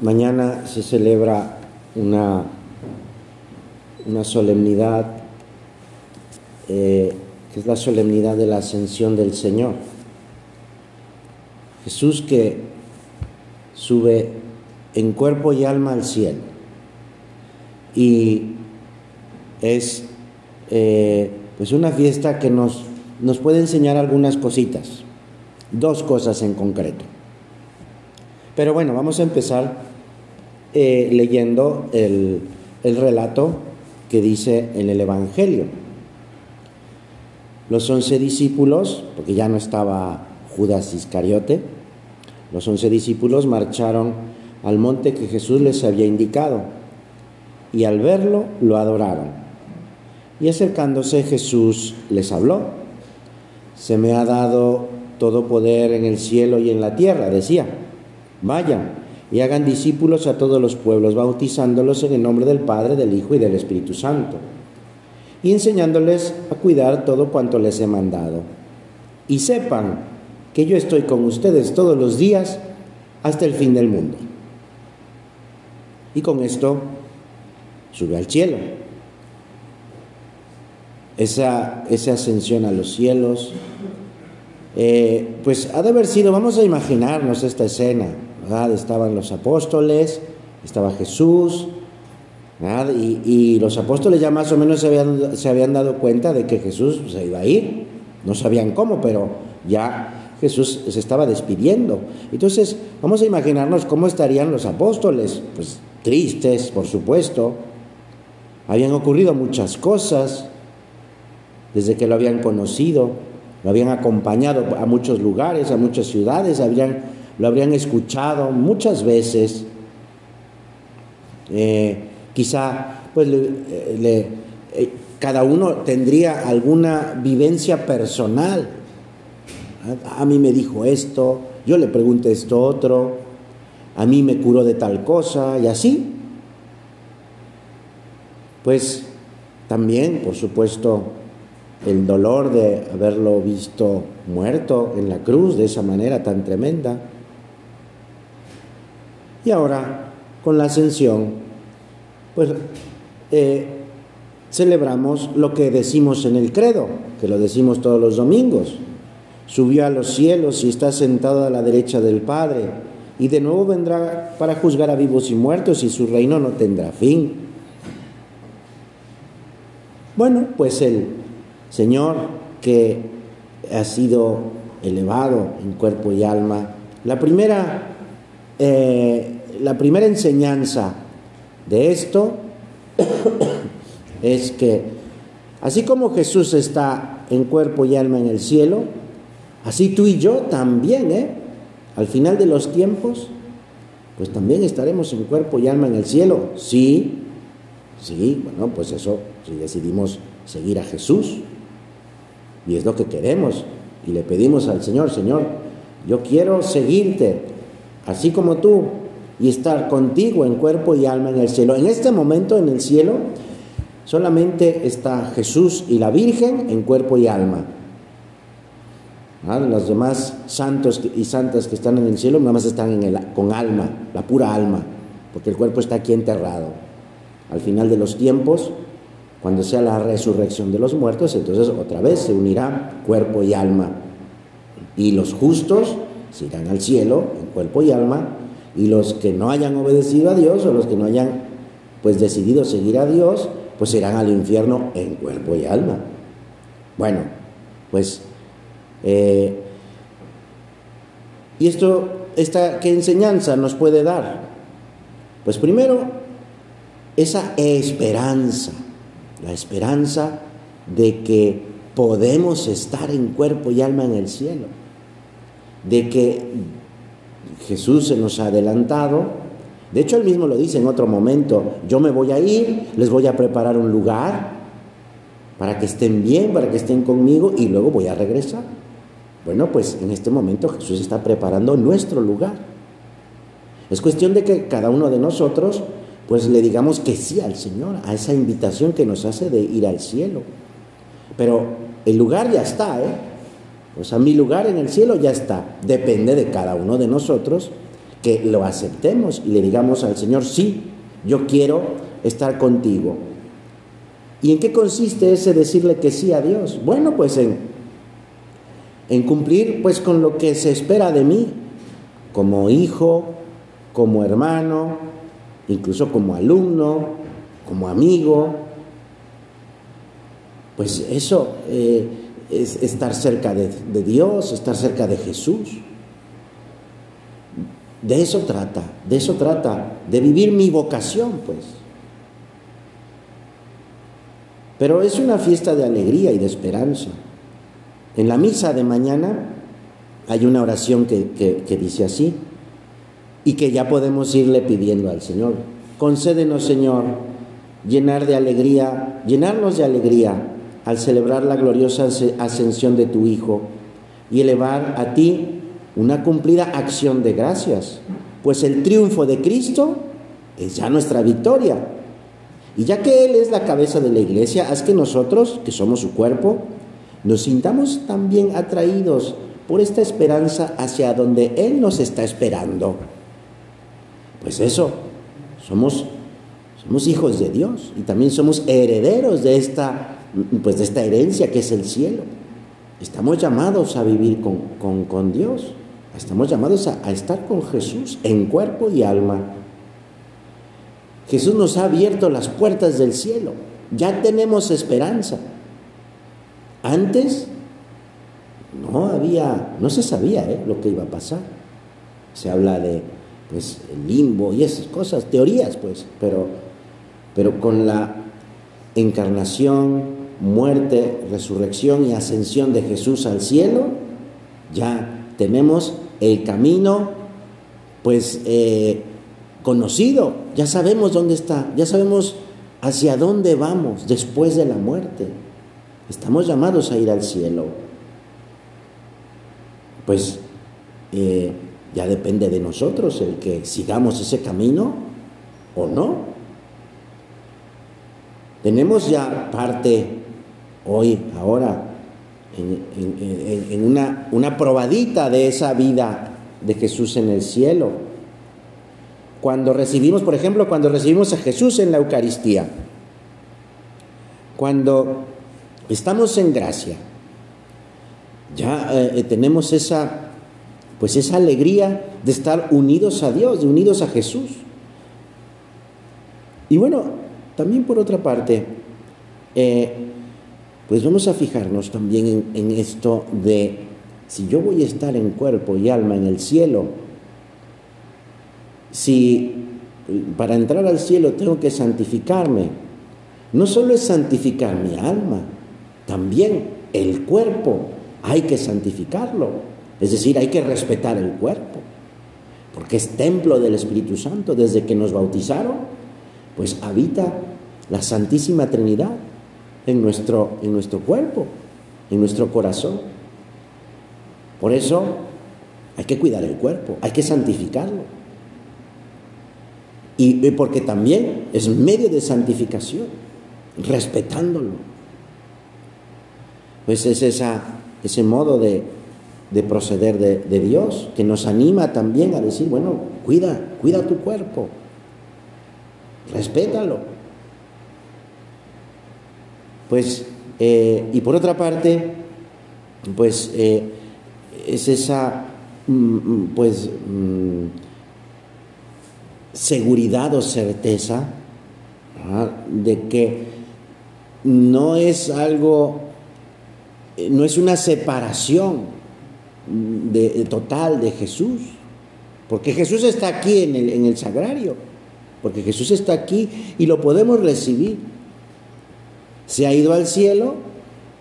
Mañana se celebra una, una solemnidad, eh, que es la solemnidad de la ascensión del Señor. Jesús que sube en cuerpo y alma al cielo. Y es eh, pues una fiesta que nos, nos puede enseñar algunas cositas, dos cosas en concreto. Pero bueno, vamos a empezar eh, leyendo el, el relato que dice en el Evangelio. Los once discípulos, porque ya no estaba Judas Iscariote, los once discípulos marcharon al monte que Jesús les había indicado y al verlo lo adoraron. Y acercándose Jesús les habló. Se me ha dado todo poder en el cielo y en la tierra, decía. Vayan y hagan discípulos a todos los pueblos, bautizándolos en el nombre del Padre, del Hijo y del Espíritu Santo, y enseñándoles a cuidar todo cuanto les he mandado. Y sepan que yo estoy con ustedes todos los días hasta el fin del mundo. Y con esto sube al cielo. Esa, esa ascensión a los cielos, eh, pues ha de haber sido, vamos a imaginarnos esta escena, Estaban los apóstoles, estaba Jesús, y, los apóstoles ya más o menos se habían, se habían dado cuenta de que Jesús se iba a ir. No sabían cómo, pero ya Jesús se estaba despidiendo. Entonces, vamos a imaginarnos cómo estarían los apóstoles, pues tristes, por supuesto. Habían ocurrido muchas cosas desde que lo habían conocido, lo habían acompañado a muchos lugares, a muchas ciudades, habían lo habrían escuchado muchas veces. Eh, quizá, pues, eh, cada uno tendría alguna vivencia personal. A mí me dijo esto, yo le pregunté esto otro, a mí me curó de tal cosa y así. Pues también, por supuesto, el dolor de haberlo visto muerto en la cruz de esa manera tan tremenda. Y ahora, con la ascensión, pues eh, celebramos lo que decimos en el credo, que lo decimos todos los domingos. Subió a los cielos y está sentado a la derecha del Padre, y de nuevo vendrá para juzgar a vivos y muertos, y su reino no tendrá fin. Bueno, pues el Señor que ha sido elevado en cuerpo y alma, la primera eh, la primera enseñanza de esto es que así como Jesús está en cuerpo y alma en el cielo, así tú y yo también, ¿eh? Al final de los tiempos, pues también estaremos en cuerpo y alma en el cielo. Sí, sí, bueno, pues eso, si decidimos seguir a Jesús, y es lo que queremos, y le pedimos al Señor, Señor, yo quiero seguirte, así como tú, y estar contigo en cuerpo y alma en el cielo. En este momento en el cielo solamente está Jesús y la Virgen en cuerpo y alma. ¿Ah? Los demás santos y santas que están en el cielo nada más están en el, con alma, la pura alma, porque el cuerpo está aquí enterrado. Al final de los tiempos, cuando sea la resurrección de los muertos, entonces otra vez se unirá cuerpo y alma. Y los justos se irán al cielo en cuerpo y alma y los que no hayan obedecido a Dios o los que no hayan pues decidido seguir a Dios, pues irán al infierno en cuerpo y alma. Bueno, pues eh, ¿y esto, esta qué enseñanza nos puede dar? Pues primero, esa esperanza, la esperanza de que podemos estar en cuerpo y alma en el cielo, de que Jesús se nos ha adelantado. De hecho, él mismo lo dice en otro momento, yo me voy a ir, les voy a preparar un lugar para que estén bien, para que estén conmigo y luego voy a regresar. Bueno, pues en este momento Jesús está preparando nuestro lugar. Es cuestión de que cada uno de nosotros pues le digamos que sí al Señor, a esa invitación que nos hace de ir al cielo. Pero el lugar ya está, ¿eh? O sea, mi lugar en el cielo ya está. Depende de cada uno de nosotros que lo aceptemos y le digamos al Señor, sí, yo quiero estar contigo. ¿Y en qué consiste ese decirle que sí a Dios? Bueno, pues en, cumplir pues con lo que se espera de mí, como hijo, como hermano, incluso como alumno, como amigo. Pues eso eh, es estar cerca de, de Dios, estar cerca de Jesús. De eso trata, de eso trata, de vivir mi vocación, pues. Pero es una fiesta de alegría y de esperanza. En la misa de mañana hay una oración que, dice así y que ya podemos irle pidiendo al Señor. Concédenos, Señor, llenar de alegría, llenarnos de alegría al celebrar la gloriosa ascensión de tu Hijo y elevar a ti una cumplida acción de gracias, pues el triunfo de Cristo es ya nuestra victoria. Y ya que Él es la cabeza de la iglesia, haz que nosotros, que somos su cuerpo, nos sintamos también atraídos por esta esperanza hacia donde Él nos está esperando. Pues eso, somos, somos hijos de Dios y también somos herederos de esta, pues de esta herencia que es el cielo. Estamos llamados a vivir con, con, Dios, estamos llamados a estar con Jesús en cuerpo y alma. Jesús nos ha abierto las puertas del cielo, ya tenemos esperanza. Antes no había, no se sabía ¿eh? lo que iba a pasar. Se habla de pues el limbo y esas cosas, teorías pues, pero, pero con la encarnación, muerte, resurrección y ascensión de Jesús al cielo, ya tenemos el camino pues eh, conocido, ya sabemos dónde está, ya sabemos hacia dónde vamos después de la muerte. Estamos llamados a ir al cielo pues eh, ya depende de nosotros el que sigamos ese camino o no. Tenemos ya parte hoy, ahora, en, una, una probadita de esa vida de Jesús en el cielo. Cuando recibimos, por ejemplo, cuando recibimos a Jesús en la Eucaristía, cuando estamos en gracia, ya eh, tenemos esa, pues esa alegría de estar unidos a Dios, de unidos a Jesús. Y bueno, también por otra parte, eh, pues vamos a fijarnos también en, esto de si yo voy a estar en cuerpo y alma en el cielo, si para entrar al cielo tengo que santificarme, no solo es santificar mi alma, también el cuerpo hay que santificarlo, es decir, hay que respetar el cuerpo, porque es templo del Espíritu Santo. Desde que nos bautizaron, pues habita la Santísima Trinidad en nuestro, en nuestro cuerpo, en nuestro corazón. Por eso hay que cuidar el cuerpo, hay que santificarlo. Y, porque también es medio de santificación, respetándolo. Pues es esa ese modo de, proceder de, Dios, que nos anima también a decir, bueno, cuida, cuida tu cuerpo, respétalo. Pues, eh, y por otra parte, pues eh, es esa, mm, mm, pues, mm, seguridad o certeza de que no es algo no es una separación total de Jesús, porque Jesús está aquí en el sagrario, porque Jesús está aquí y lo podemos recibir. Se ha ido al cielo,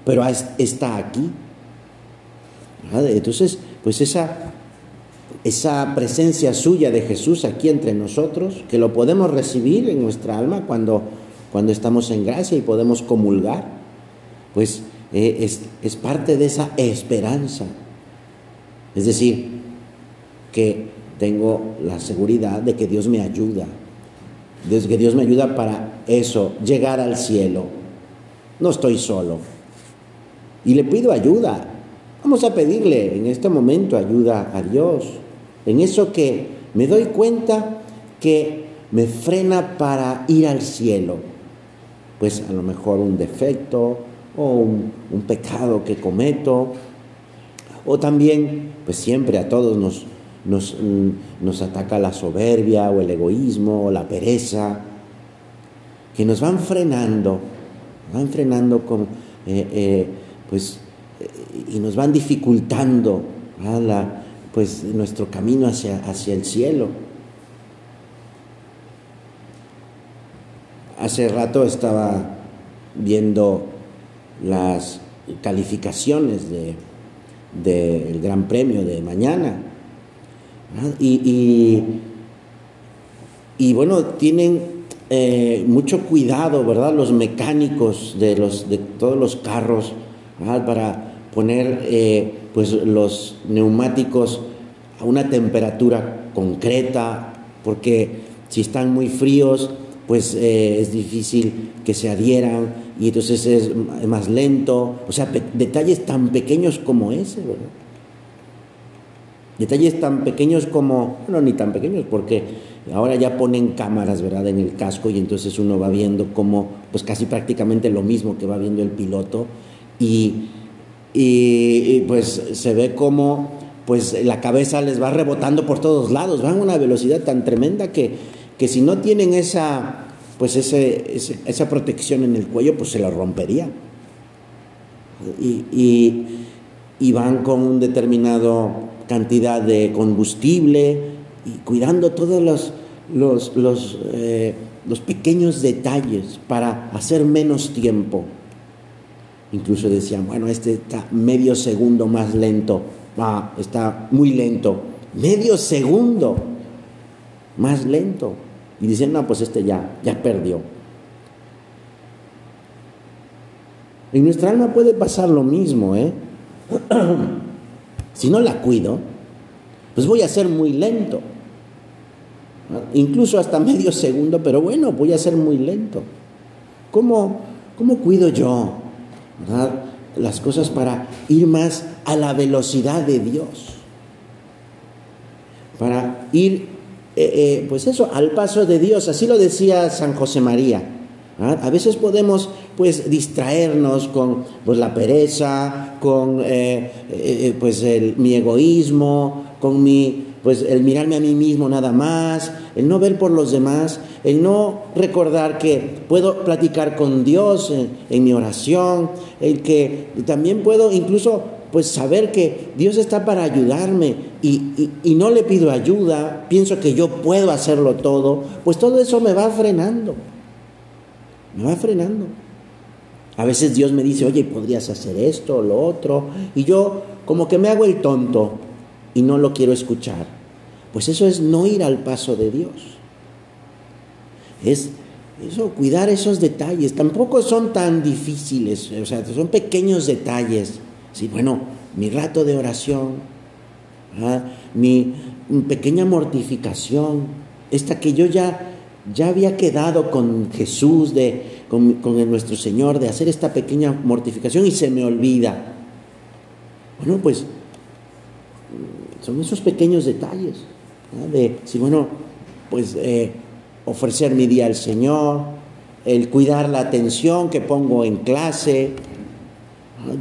pero está aquí. Entonces, pues esa, esa presencia suya de Jesús aquí entre nosotros, que lo podemos recibir en nuestra alma cuando, cuando estamos en gracia y podemos comulgar, pues eh, es, parte de esa esperanza. Es decir, que tengo la seguridad de que Dios me ayuda, de que Dios me ayuda para eso, llegar al cielo. No estoy solo. Y le pido ayuda. Vamos a pedirle en este momento ayuda a Dios, en eso que, me doy cuenta que me frena para ir al cielo. Pues a lo mejor un defecto o un, pecado que cometo. O también, pues siempre a todos nos, nos, nos ataca la soberbia o el egoísmo o la pereza, que nos van frenando, van frenando con, eh, eh, pues, eh, y nos van dificultando la, pues, nuestro camino hacia, hacia el cielo. Hace rato estaba viendo las calificaciones del de, Gran Premio de mañana y, y, bueno, tienen eh, mucho cuidado, ¿verdad? Los mecánicos de, los, de todos los carros, Para poner eh, pues los neumáticos a una temperatura concreta, porque si están muy fríos, pues eh, es difícil que se adhieran y entonces es más lento. O sea, detalles tan pequeños como ese, ¿verdad? Detalles tan pequeños como, bueno, ni tan pequeños, porque ahora ya ponen cámaras, ¿verdad?, en el casco y entonces uno va viendo como, pues casi prácticamente lo mismo que va viendo el piloto y, y, pues se ve como, pues la cabeza les va rebotando por todos lados, van a una velocidad tan tremenda que, que si no tienen esa, pues ese, esa protección en el cuello, pues se la rompería. Y, y, y van con un determinado cantidad de combustible y cuidando todos los, los, eh, los pequeños detalles para hacer menos tiempo. Incluso decían, bueno, este está medio segundo más lento, ah, está muy lento, medio segundo más lento. Y dicen, no, pues este ya, ya perdió. En nuestra alma puede pasar lo mismo, ¿eh? Si no la cuido, pues voy a ser muy lento. Incluso hasta medio segundo, pero bueno, voy a ser muy lento. ¿Cómo, cómo cuido yo las cosas para ir más a la velocidad de Dios? Para ir, eh, eh, pues eso, al paso de Dios. Así lo decía San José María. A veces podemos pues distraernos con pues, la pereza, con eh, pues mi egoísmo, con mi pues el mirarme a mí mismo nada más, el no ver por los demás, el no recordar que puedo platicar con Dios en, mi oración, el que también puedo incluso pues saber que Dios está para ayudarme y, y no le pido ayuda, pienso que yo puedo hacerlo todo, pues todo eso me va frenando me va frenando. A veces Dios me dice, oye, podrías hacer esto o lo otro, y yo como que me hago el tonto y no lo quiero escuchar. Pues eso es no ir al paso de Dios. Es eso, cuidar esos detalles. Tampoco son tan difíciles, o sea, son pequeños detalles. Sí, bueno, mi rato de oración, mi pequeña mortificación, esta que yo ya ya había quedado con Jesús, de, con, nuestro Señor, de hacer esta pequeña mortificación y se me olvida. Bueno, pues son esos pequeños detalles, de si, bueno, pues eh, ofrecer mi día al Señor, el cuidar la atención que pongo en clase,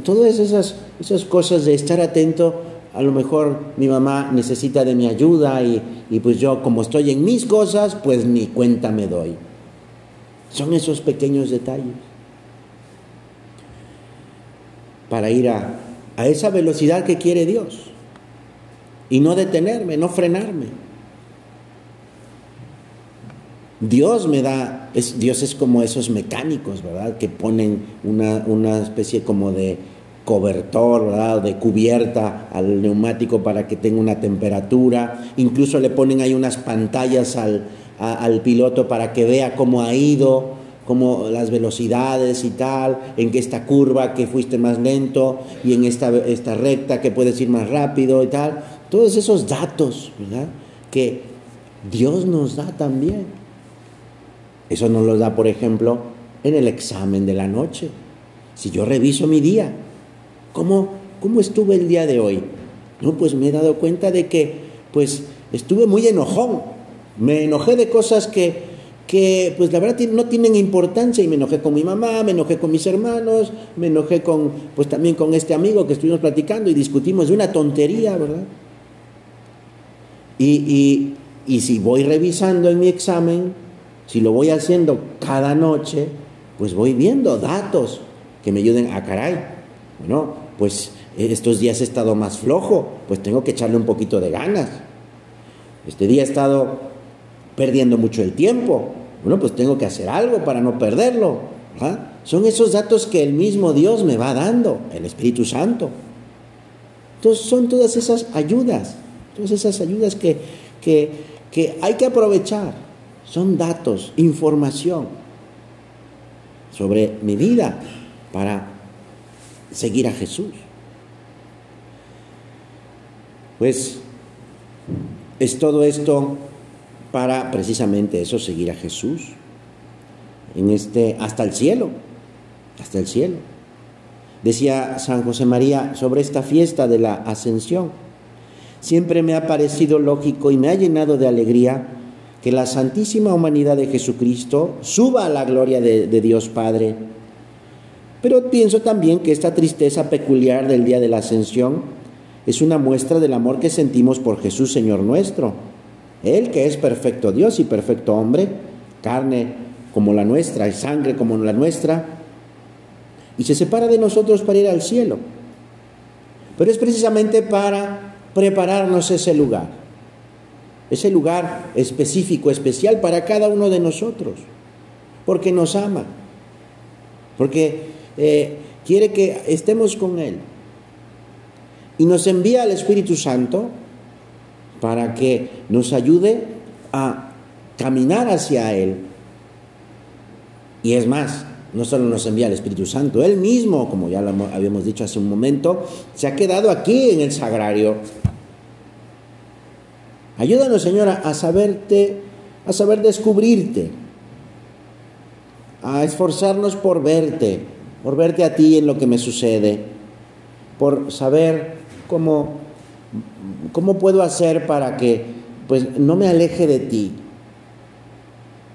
todas esas, esas cosas de estar atento a lo mejor mi mamá necesita de mi ayuda y, pues yo como estoy en mis cosas, pues ni cuenta me doy. Son esos pequeños detalles. Para ir a, a esa velocidad que quiere Dios. Y no detenerme, no frenarme. Dios me da, Dios es como esos mecánicos, ¿verdad? Que ponen una, una especie como de, cobertor, ¿verdad? de cubierta al neumático para que tenga una temperatura. Incluso le ponen ahí unas pantallas al, al piloto para que vea cómo ha ido, cómo las velocidades y tal, en que esta curva que fuiste más lento y en esta, esta recta que puedes ir más rápido y tal. Todos esos datos, ¿verdad? Que Dios nos da también. Eso nos lo da, por ejemplo, en el examen de la noche. Si yo reviso mi día, ¿Cómo, ¿Cómo estuve el día de hoy? No, pues me he dado cuenta de que, pues, estuve muy enojón. Me enojé de cosas que, que pues la verdad no tienen importancia y me enojé con mi mamá, me enojé con mis hermanos, me enojé con, pues también con este amigo que estuvimos platicando y discutimos de una tontería, ¿verdad? Y, y, y si voy revisando en mi examen, si lo voy haciendo cada noche, pues voy viendo datos que me ayuden a caray. Bueno, pues estos días he estado más flojo, pues tengo que echarle un poquito de ganas. Este día he estado perdiendo mucho el tiempo. Bueno, pues tengo que hacer algo para no perderlo. Son esos datos que el mismo Dios me va dando, el Espíritu Santo. Entonces son todas esas ayudas, todas esas ayudas que, que, que hay que aprovechar. Son datos, información sobre mi vida para seguir a Jesús. Pues es todo esto para precisamente eso, seguir a Jesús. En este, hasta el cielo, hasta el cielo. Decía San José María sobre esta fiesta de la ascensión. Siempre me ha parecido lógico y me ha llenado de alegría que la santísima humanidad de Jesucristo suba a la gloria de, Dios Padre. Pero pienso también que esta tristeza peculiar del día de la ascensión es una muestra del amor que sentimos por Jesús Señor nuestro. Él que es perfecto Dios y perfecto hombre, carne como la nuestra y sangre como la nuestra, y se separa de nosotros para ir al cielo. Pero es precisamente para prepararnos ese lugar, ese lugar específico, especial para cada uno de nosotros, porque nos ama, porque eh, quiere que estemos con Él y nos envía al Espíritu Santo para que nos ayude a caminar hacia Él. Y es más, no solo nos envía el Espíritu Santo, Él mismo, como ya lo habíamos dicho hace un momento, se ha quedado aquí en el sagrario. Ayúdanos, Señora, a saberte, a saber descubrirte, a esforzarnos por verte, por verte a ti en lo que me sucede, por saber cómo, cómo puedo hacer para que pues, no me aleje de ti.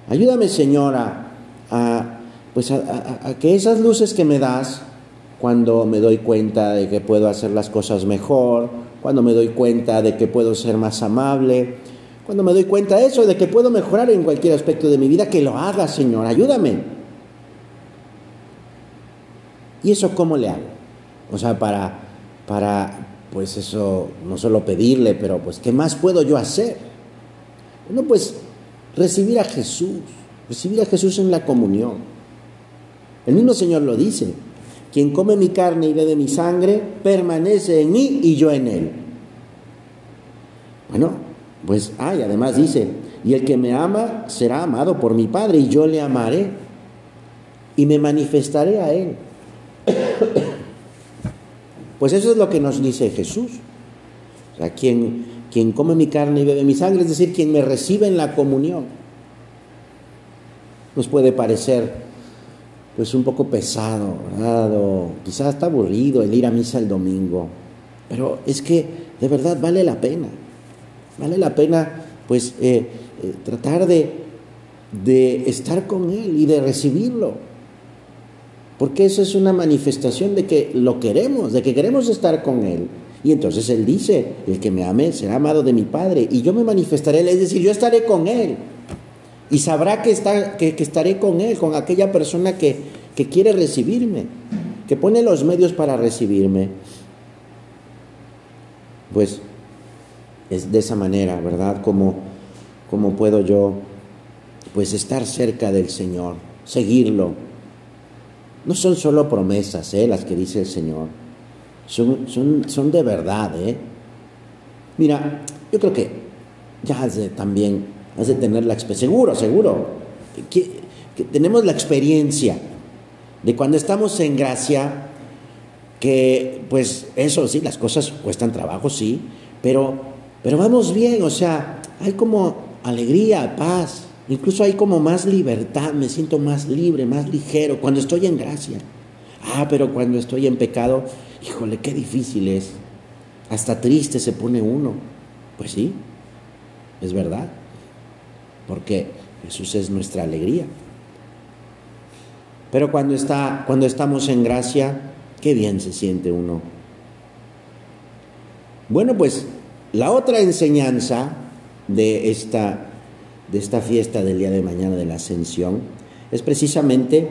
Ayúdame, Señora, a, pues a, que esas luces que me das, cuando me doy cuenta de que puedo hacer las cosas mejor, cuando me doy cuenta de que puedo ser más amable, cuando me doy cuenta de eso, de que puedo mejorar en cualquier aspecto de mi vida, que lo haga, Señor, ayúdame. ¿Y eso cómo le hago? O sea, para, para pues eso, no solo pedirle, pero pues, ¿qué más puedo yo hacer? Bueno, pues recibir a Jesús, recibir a Jesús en la comunión. El mismo Señor lo dice, quien come mi carne y bebe mi sangre, permanece en mí y yo en él. Bueno, pues, ay, además dice, y el que me ama será amado por mi Padre y yo le amaré y me manifestaré a él. Pues eso es lo que nos dice Jesús. O sea, quien, quien come mi carne y bebe mi sangre, es decir, quien me recibe en la comunión. Nos puede parecer pues un poco pesado, ¿verdad? O quizás está aburrido el ir a misa el domingo. Pero es que de verdad vale la pena. Vale la pena pues eh, eh, tratar de, de estar con Él y de recibirlo porque eso es una manifestación de que lo queremos, de que queremos estar con Él. Y entonces Él dice, el que me ame será amado de mi Padre, y yo me manifestaré, es decir, yo estaré con Él. Y sabrá que, está, que, estaré con Él, con aquella persona que, que quiere recibirme, que pone los medios para recibirme. Pues es de esa manera, ¿verdad? Como, puedo yo pues estar cerca del Señor, seguirlo, no son solo promesas ¿eh? las que dice el Señor, son, son, son de verdad. ¿eh? Mira, yo creo que ya también, de tener la experiencia, seguro, seguro, que, que tenemos la experiencia de cuando estamos en gracia, que pues eso sí, las cosas cuestan trabajo, sí, pero, pero vamos bien, o sea, hay como alegría, paz, Incluso hay como más libertad, me siento más libre, más ligero cuando estoy en gracia. Ah, pero cuando estoy en pecado, híjole, qué difícil es. Hasta triste se pone uno. Pues sí. es verdad, porque Jesús es nuestra alegría. Pero cuando, está, cuando estamos en gracia, qué bien se siente uno. Bueno, pues la otra enseñanza de esta, de esta fiesta del día de mañana de la ascensión es precisamente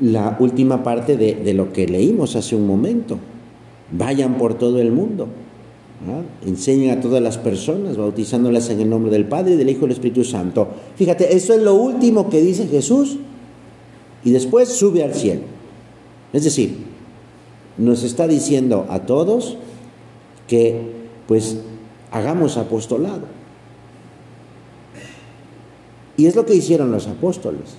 la última parte de, de lo que leímos hace un momento. Vayan por todo el mundo. Enseñen a todas las personas, bautizándolas en el nombre del Padre, del Hijo y del Espíritu Santo. Fíjate, eso es lo último que dice Jesús y después sube al cielo. Es decir, nos está diciendo a todos que pues hagamos apostolado. Y es lo que hicieron los apóstoles.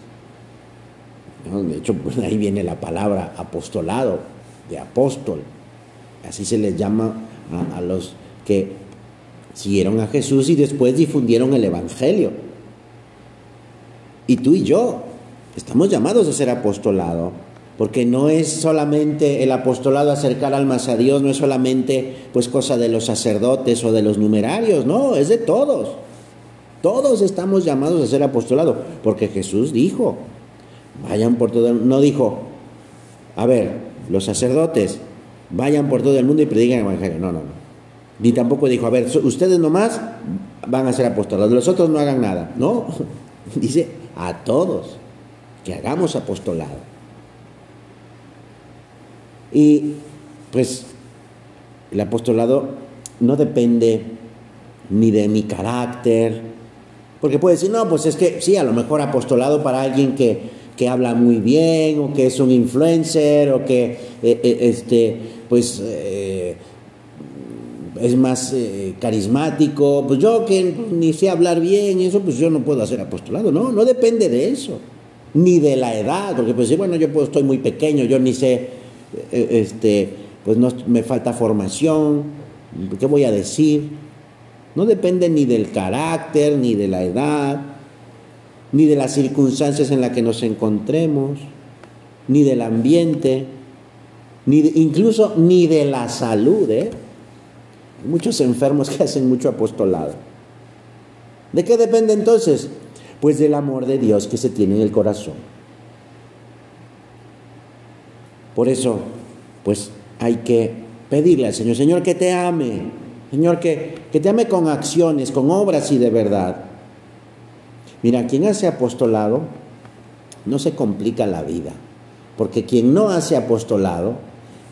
De hecho, pues ahí viene la palabra apostolado, de apóstol. Así se les llama a, los que siguieron a Jesús y después difundieron el Evangelio. Y tú y yo estamos llamados a ser apostolado, porque no es solamente el apostolado acercar almas a Dios, no es solamente pues cosa de los sacerdotes o de los numerarios, no, es de todos. Todos estamos llamados a ser apostolado, porque Jesús dijo, vayan por todo no dijo, a ver, los sacerdotes, vayan por todo el mundo y predigan el Evangelio. No, no, no. Ni tampoco dijo, a ver, ustedes nomás van a ser apostolados, los otros no hagan nada. No, dice a todos que hagamos apostolado. Y pues el apostolado no depende ni de mi carácter, porque puede decir, no, pues es que sí, a lo mejor apostolado para alguien que, que habla muy bien, o que es un influencer, o que eh, eh, este, pues eh, es más carismático, pues yo que ni sé hablar bien, eso pues yo no puedo hacer apostolado, no, no depende de eso, ni de la edad, porque pues bueno, yo estoy muy pequeño, yo ni sé, este, pues no, me falta formación, ¿qué voy a decir? No depende ni del carácter, ni de la edad, ni de las circunstancias en las que nos encontremos, ni del ambiente, ni incluso ni de la salud. ¿eh? Hay muchos enfermos que hacen mucho apostolado. ¿De qué depende entonces? Pues del amor de Dios que se tiene en el corazón. Por eso, pues hay que pedirle al Señor, Señor, que te ame, Señor, que, que te ame con acciones, con obras y de verdad. Mira, quien hace apostolado no se complica la vida, porque quien no hace apostolado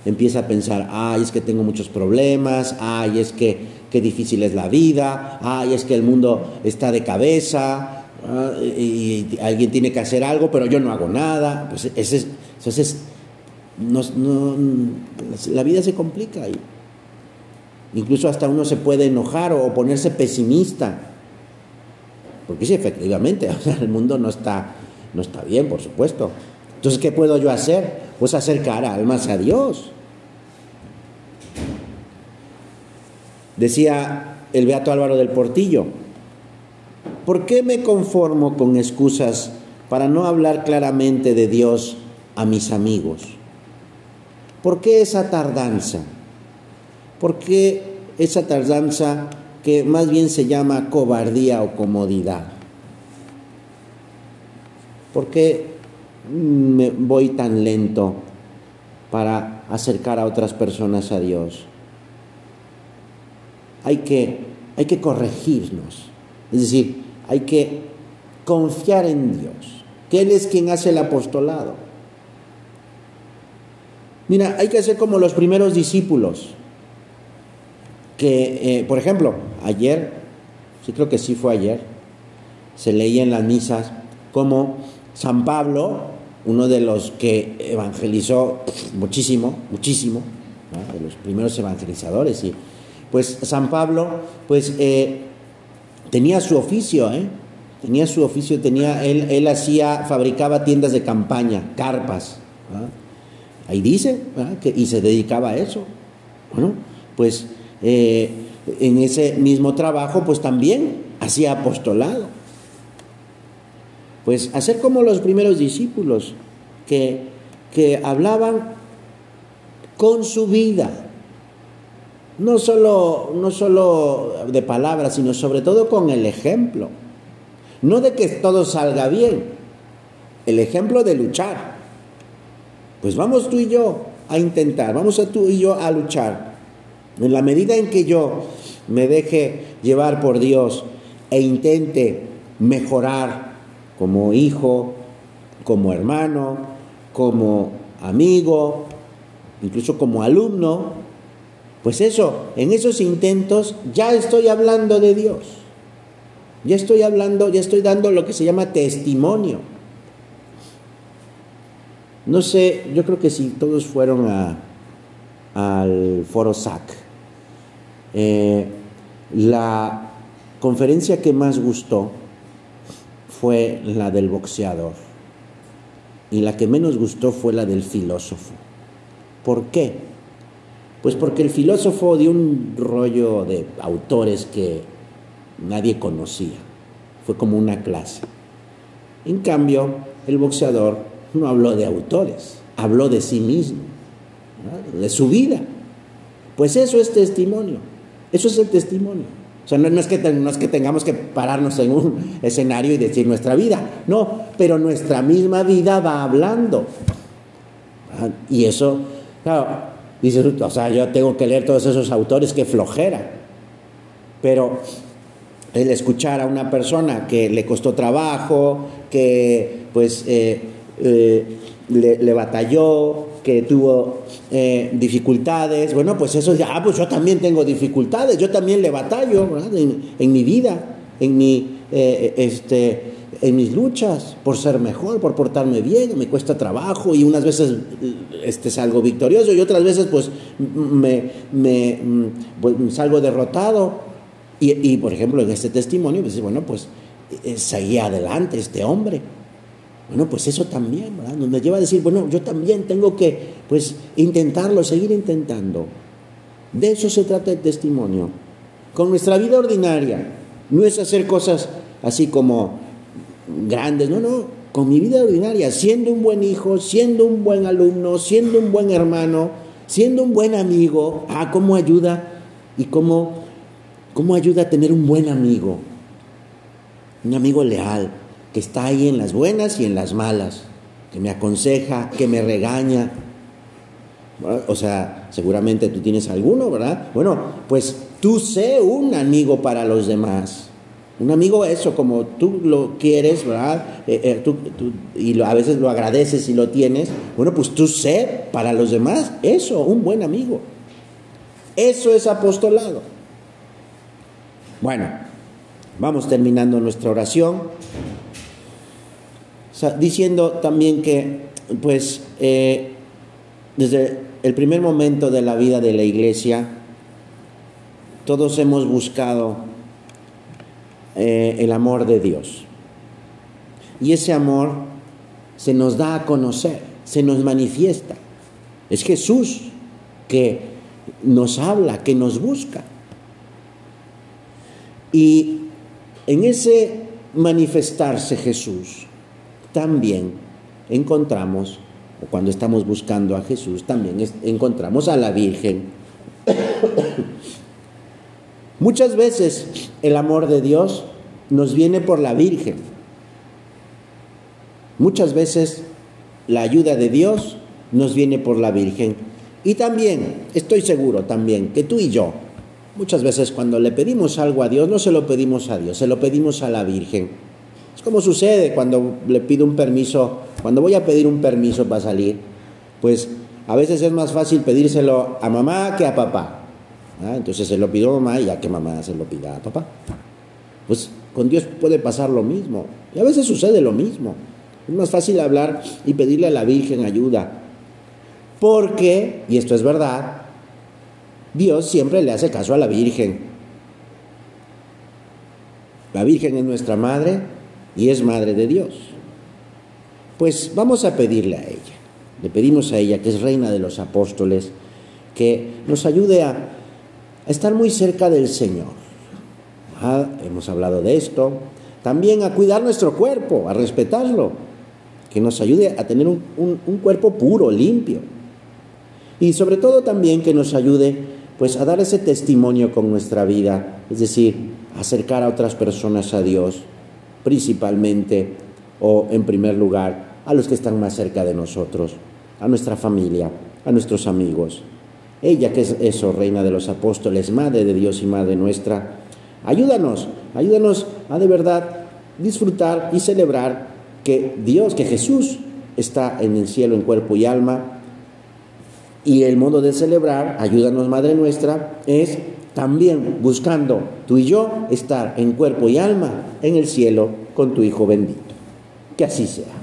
empieza a pensar, ay, es que tengo muchos problemas, ay, es que qué difícil es la vida, ay, es que el mundo está de cabeza, ah, y, alguien tiene que hacer algo, pero yo no hago nada. Pues ese, entonces, la vida se complica. Incluso hasta uno se puede enojar o ponerse pesimista. Porque sí, efectivamente, el mundo no está, no está bien, por supuesto. Entonces, ¿qué puedo yo hacer? Pues acercar almas a Dios. Decía el Beato Álvaro del Portillo, ¿por qué me conformo con excusas para no hablar claramente de Dios a mis amigos? ¿Por qué esa tardanza? ¿Por qué esa tardanza que más bien se llama cobardía o comodidad? ¿Por qué me voy tan lento para acercar a otras personas a Dios? hay que, hay que corregirnos. Es decir, hay que confiar en Dios, que Él es quien hace el apostolado. Mira, hay que hacer como los primeros discípulos, que, eh, por ejemplo, ayer, sí creo que sí fue ayer, se leía en las misas como San Pablo, uno de los que evangelizó muchísimo, muchísimo, de los primeros evangelizadores, y pues San Pablo, pues eh, tenía su oficio, ¿eh? Tenía su oficio, tenía, él, él hacía, fabricaba tiendas de campaña, carpas. Ahí dice, que, y se dedicaba a eso. Bueno, pues eh, en ese mismo trabajo, pues también hacía apostolado. Pues hacer como los primeros discípulos, que, que hablaban con su vida, no solo, no solo de palabras, sino sobre todo con el ejemplo. No de que todo salga bien, el ejemplo de luchar. Pues vamos tú y yo a intentar, vamos tú y yo a luchar. En la medida en que yo me deje llevar por Dios e intente mejorar como hijo, como hermano, como amigo, incluso como alumno, pues eso, en esos intentos ya estoy hablando de Dios. Ya estoy hablando, ya estoy dando lo que se llama testimonio. No sé, yo creo que si todos fueron al foro SAC, eh, la conferencia que más gustó fue la del boxeador y la que menos gustó fue la del filósofo. ¿Por qué? Pues porque el filósofo dio un rollo de autores que nadie conocía. Fue como una clase. En cambio, el boxeador no habló de autores, habló de sí mismo, de su vida. Pues eso es testimonio, eso es el testimonio. O sea, no, es que, no es que tengamos que pararnos en un escenario y decir nuestra vida, no, pero nuestra misma vida va hablando. Y eso, claro, Dices, o sea, yo tengo que leer todos esos autores, que flojera. Pero el escuchar a una persona que le costó trabajo, que pues eh, eh, le, batalló, que tuvo eh, dificultades, bueno, pues eso ya, ah, pues yo también tengo dificultades, yo también le batallo en, mi vida, en mi, este, en mis luchas por ser mejor, por portarme bien, me cuesta trabajo y unas veces este, salgo victorioso y otras veces pues me, me, pues, salgo derrotado. Y, por ejemplo en este testimonio, pues bueno, pues eh, seguía adelante este hombre. Bueno, pues eso también. Nos lleva a decir, bueno, yo también tengo que pues intentarlo, seguir intentando. De eso se trata el testimonio. Con nuestra vida ordinaria, no es hacer cosas así como grandes, no, no, con mi vida ordinaria, siendo un buen hijo, siendo un buen alumno, siendo un buen hermano, siendo un buen amigo, ah, cómo ayuda y cómo, cómo ayuda a tener un buen amigo, un amigo leal, que está ahí en las buenas y en las malas, que me aconseja, que me regaña. O sea, seguramente tú tienes alguno, ¿verdad? Bueno, pues tú sé un amigo para los demás. Un amigo, eso, como tú lo quieres, ¿verdad? Eh, eh, tú, y a veces lo agradeces y lo tienes. Bueno, pues tú sé para los demás eso, un buen amigo. Eso es apostolado. Bueno, vamos terminando nuestra oración. Diciendo también que, pues, eh, desde el primer momento de la vida de la iglesia, todos hemos buscado eh, el amor de Dios. Y ese amor se nos da a conocer, se nos manifiesta. Es Jesús que nos habla, que nos busca. Y en ese manifestarse Jesús, también encontramos, o cuando estamos buscando a Jesús, también encontramos a la Virgen. Muchas veces el amor de Dios nos viene por la Virgen. Muchas veces la ayuda de Dios nos viene por la Virgen. Y también, estoy seguro también, que tú y yo, muchas veces cuando le pedimos algo a Dios, no se lo pedimos a Dios, se lo pedimos a la Virgen. Es como sucede cuando le pido un permiso, cuando voy a pedir un permiso para salir, pues a veces es más fácil pedírselo a mamá que a papá. Entonces se lo pido a mamá y ya que mamá se lo pida a papá. Pues con Dios puede pasar lo mismo. Y a veces sucede lo mismo. Es más fácil hablar y pedirle a la Virgen ayuda. Porque, y esto es verdad, Dios siempre le hace caso a la Virgen. La Virgen es nuestra madre y es madre de Dios. Pues vamos a pedirle a ella. Le pedimos a ella, que es reina de los apóstoles, que nos ayude a estar muy cerca del Señor. Ah, hemos hablado de esto. También a cuidar nuestro cuerpo, a respetarlo, que nos ayude a tener un, un cuerpo puro, limpio. Y sobre todo también que nos ayude pues a dar ese testimonio con nuestra vida, es decir, acercar a otras personas a Dios, principalmente o en primer lugar a los que están más cerca de nosotros, a nuestra familia, a nuestros amigos. Ella que es eso, reina de los apóstoles, madre de Dios y madre nuestra, ayúdanos, ayúdanos a de verdad disfrutar y celebrar que Dios, que Jesús está en el cielo en cuerpo y alma. Y el modo de celebrar, ayúdanos Madre nuestra, es también buscando tú y yo estar en cuerpo y alma en el cielo con tu Hijo bendito. Que así sea.